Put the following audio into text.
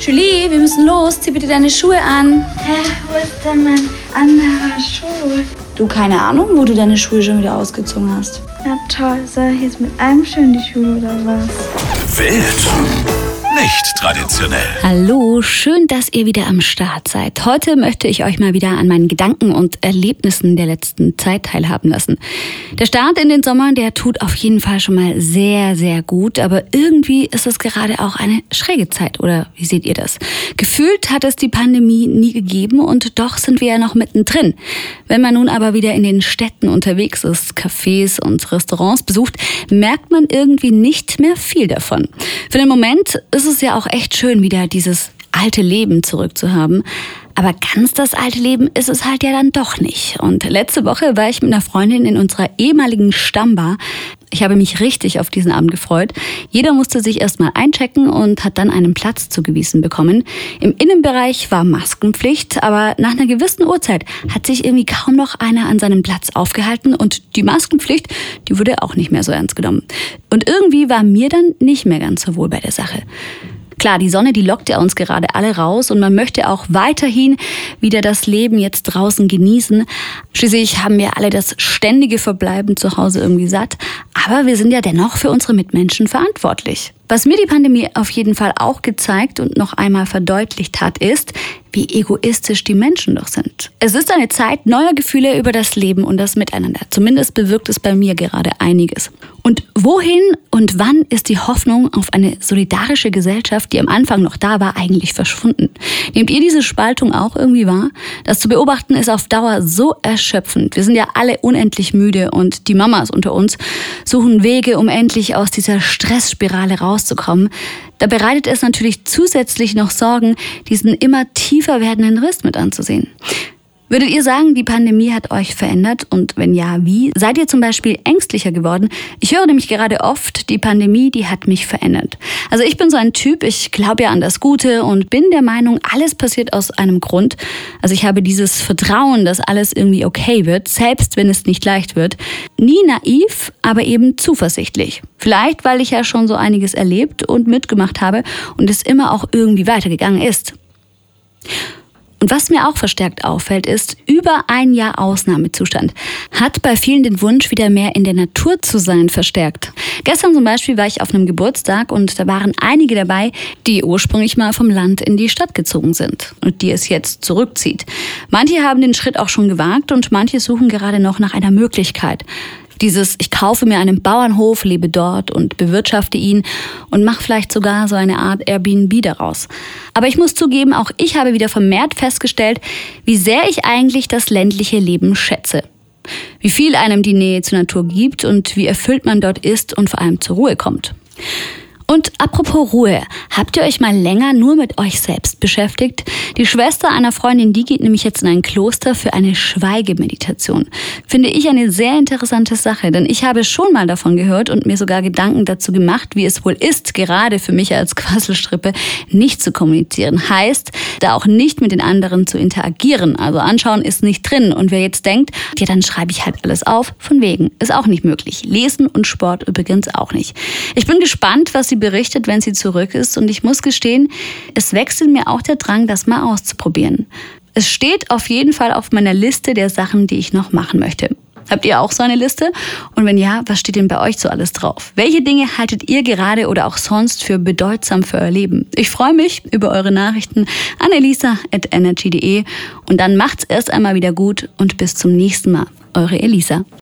Julie, wir müssen los. Zieh bitte deine Schuhe an. Hä, wo ist denn mein anderer Schuh? Du, keine Ahnung, wo du deine Schuhe schon wieder ausgezogen hast. Na toll, soll ich jetzt mit einem Schuh in die Schule oder was? Wild. Nicht traditionell. Hallo, schön, dass ihr wieder am Start seid. Heute möchte ich euch mal wieder an meinen Gedanken und Erlebnissen der letzten Zeit teilhaben lassen. Der Start in den Sommer, der tut auf jeden Fall schon mal sehr, sehr gut, aber irgendwie ist es gerade auch eine schräge Zeit, oder wie seht ihr das? Gefühlt hat es die Pandemie nie gegeben und doch sind wir ja noch mittendrin. Wenn man nun aber wieder in den Städten unterwegs ist, Cafés und Restaurants besucht, merkt man irgendwie nicht mehr viel davon. Für den Moment ist es ja auch echt schön, wieder dieses alte Leben zurückzuhaben. Aber ganz das alte Leben ist es halt ja dann doch nicht. Und letzte Woche war ich mit einer Freundin in unserer ehemaligen Stammbar. Ich habe mich richtig auf diesen Abend gefreut. Jeder musste sich erstmal einchecken und hat dann einen Platz zugewiesen bekommen. Im Innenbereich war Maskenpflicht, aber nach einer gewissen Uhrzeit hat sich irgendwie kaum noch einer an seinem Platz aufgehalten und die Maskenpflicht, die wurde auch nicht mehr so ernst genommen. Und irgendwie war mir dann nicht mehr ganz so wohl bei der Sache. Klar, die Sonne, die lockt ja uns gerade alle raus und man möchte auch weiterhin wieder das Leben jetzt draußen genießen. Schließlich haben wir alle das ständige Verbleiben zu Hause irgendwie satt. Aber wir sind ja dennoch für unsere Mitmenschen verantwortlich. Was mir die Pandemie auf jeden Fall auch gezeigt und noch einmal verdeutlicht hat, ist, wie egoistisch die Menschen doch sind. Es ist eine Zeit neuer Gefühle über das Leben und das Miteinander. Zumindest bewirkt es bei mir gerade einiges. Und wohin und wann ist die Hoffnung auf eine solidarische Gesellschaft, die am Anfang noch da war, eigentlich verschwunden? Nehmt ihr diese Spaltung auch irgendwie wahr? Das zu beobachten ist auf Dauer so erschöpfend. Wir sind ja alle unendlich müde und die Mamas unter uns suchen Wege, um endlich aus dieser Stressspirale rauszukommen. Da bereitet es natürlich zusätzlich noch Sorgen, diesen immer tiefer werdenden Riss mit anzusehen. Würdet ihr sagen, die Pandemie hat euch verändert? Und wenn ja, wie? Seid ihr zum Beispiel ängstlicher geworden? Ich höre nämlich gerade oft, die Pandemie, die hat mich verändert. Also ich bin so ein Typ, ich glaube ja an das Gute und bin der Meinung, alles passiert aus einem Grund. Also ich habe dieses Vertrauen, dass alles irgendwie okay wird, selbst wenn es nicht leicht wird. Nie naiv, aber eben zuversichtlich. Vielleicht, weil ich ja schon so einiges erlebt und mitgemacht habe und es immer auch irgendwie weitergegangen ist. Und was mir auch verstärkt auffällt, ist, über ein Jahr Ausnahmezustand hat bei vielen den Wunsch, wieder mehr in der Natur zu sein, verstärkt. Gestern zum Beispiel war ich auf einem Geburtstag und da waren einige dabei, die ursprünglich mal vom Land in die Stadt gezogen sind und die es jetzt zurückzieht. Manche haben den Schritt auch schon gewagt und manche suchen gerade noch nach einer Möglichkeit. Dieses, ich kaufe mir einen Bauernhof, lebe dort und bewirtschafte ihn und mache vielleicht sogar so eine Art Airbnb daraus. Aber ich muss zugeben, auch ich habe wieder vermehrt festgestellt, wie sehr ich eigentlich das ländliche Leben schätze. Wie viel einem die Nähe zur Natur gibt und wie erfüllt man dort ist und vor allem zur Ruhe kommt. Und apropos Ruhe, habt ihr euch mal länger nur mit euch selbst beschäftigt? Die Schwester einer Freundin, die geht nämlich jetzt in ein Kloster für eine Schweigemeditation. Finde ich eine sehr interessante Sache, denn ich habe schon mal davon gehört und mir sogar Gedanken dazu gemacht, wie es wohl ist, gerade für mich als Quasselstrippe nicht zu kommunizieren. Heißt, da auch nicht mit den anderen zu interagieren. Also anschauen ist nicht drin. Und wer jetzt denkt, ja, dann schreibe ich halt alles auf, von wegen, ist auch nicht möglich. Lesen und Sport übrigens auch nicht. Ich bin gespannt, was sie berichtet, wenn sie zurück ist. Und ich muss gestehen, es wechselt mir auch der Drang, das mal auszuprobieren. Es steht auf jeden Fall auf meiner Liste der Sachen, die ich noch machen möchte. Habt ihr auch so eine Liste? Und wenn ja, was steht denn bei euch so alles drauf? Welche Dinge haltet ihr gerade oder auch sonst für bedeutsam für euer Leben? Ich freue mich über eure Nachrichten an elisa.energy.de und dann macht's erst einmal wieder gut und bis zum nächsten Mal. Eure Elisa.